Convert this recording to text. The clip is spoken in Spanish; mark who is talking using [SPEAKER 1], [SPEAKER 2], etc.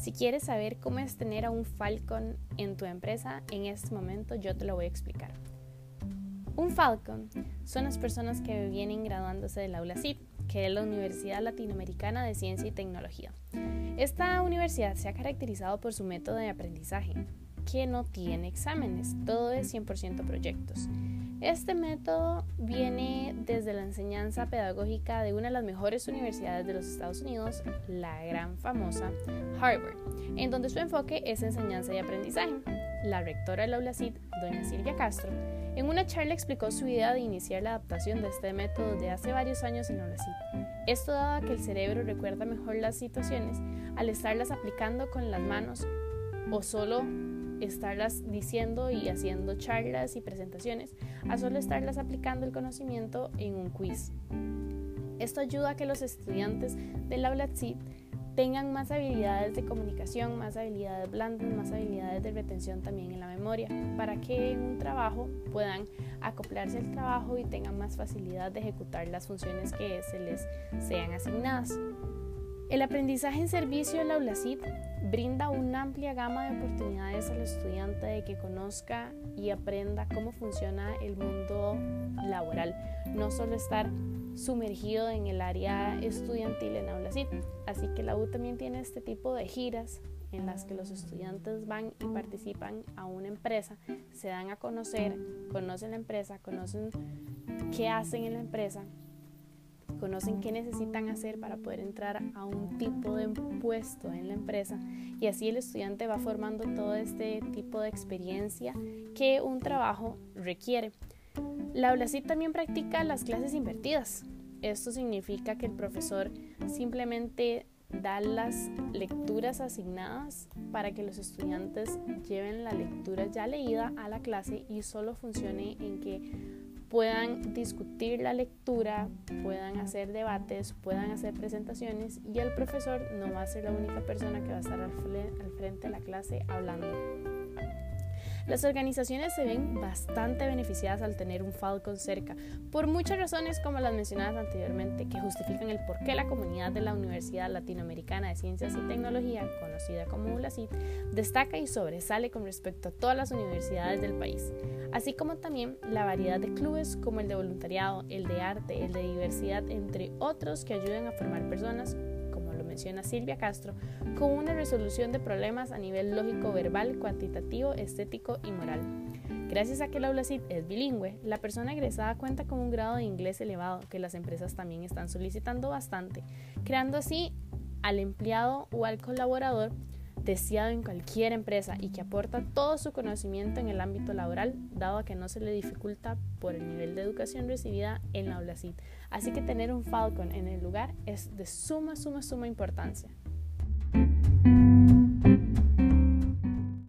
[SPEAKER 1] Si quieres saber cómo es tener a un Falcon en tu empresa, en este momento yo te lo voy a explicar. Un Falcon son las personas que vienen graduándose del aula CIT, que es la Universidad Latinoamericana de Ciencia y Tecnología. Esta universidad se ha caracterizado por su método de aprendizaje, que no tiene exámenes, todo es 100% proyectos. Este método viene desde la enseñanza pedagógica de una de las mejores universidades de los Estados Unidos, la gran famosa Harvard, en donde su enfoque es enseñanza y aprendizaje. La rectora del aula CID, doña Silvia Castro, en una charla explicó su idea de iniciar la adaptación de este método de hace varios años en la aula CID. Esto dado que el cerebro recuerda mejor las situaciones al estarlas aplicando con las manos o solo estarlas diciendo y haciendo charlas y presentaciones, a solo estarlas aplicando el conocimiento en un quiz. Esto ayuda a que los estudiantes del aula CIT tengan más habilidades de comunicación, más habilidades blandas, más habilidades de retención también en la memoria, para que en un trabajo puedan acoplarse al trabajo y tengan más facilidad de ejecutar las funciones que se les sean asignadas. El aprendizaje en servicio en la ULACIT brinda una amplia gama de oportunidades al estudiante de que conozca y aprenda cómo funciona el mundo laboral, no solo estar sumergido en el área estudiantil en AulaCit. Así que la U también tiene este tipo de giras en las que los estudiantes van y participan a una empresa, se dan a conocer, conocen la empresa, conocen qué hacen en la empresa conocen qué necesitan hacer para poder entrar a un tipo de puesto en la empresa y así el estudiante va formando todo este tipo de experiencia que un trabajo requiere. La ULACIT también practica las clases invertidas. Esto significa que el profesor simplemente da las lecturas asignadas para que los estudiantes lleven la lectura ya leída a la clase y solo funcione en que puedan discutir la lectura, puedan hacer debates, puedan hacer presentaciones y el profesor no va a ser la única persona que va a estar al, frente de la clase hablando. Las organizaciones se ven bastante beneficiadas al tener un Falcon cerca, por muchas razones como las mencionadas anteriormente, que justifican el por qué la comunidad de la Universidad Latinoamericana de Ciencias y Tecnología, conocida como ULACIT, destaca y sobresale con respecto a todas las universidades del país, así como también la variedad de clubes como el de voluntariado, el de arte, el de diversidad, entre otros que ayudan a formar personas menciona Silvia Castro, con una resolución de problemas a nivel lógico, verbal, cuantitativo, estético y moral. Gracias a que la aula CIT es bilingüe, la persona egresada cuenta con un grado de inglés elevado que las empresas también están solicitando bastante, creando así al empleado o al colaborador deseado en cualquier empresa y que aporta todo su conocimiento en el ámbito laboral, dado a que no se le dificulta por el nivel de educación recibida en la aula CIT. Así que tener un Falcon en el lugar es de suma, suma, suma importancia.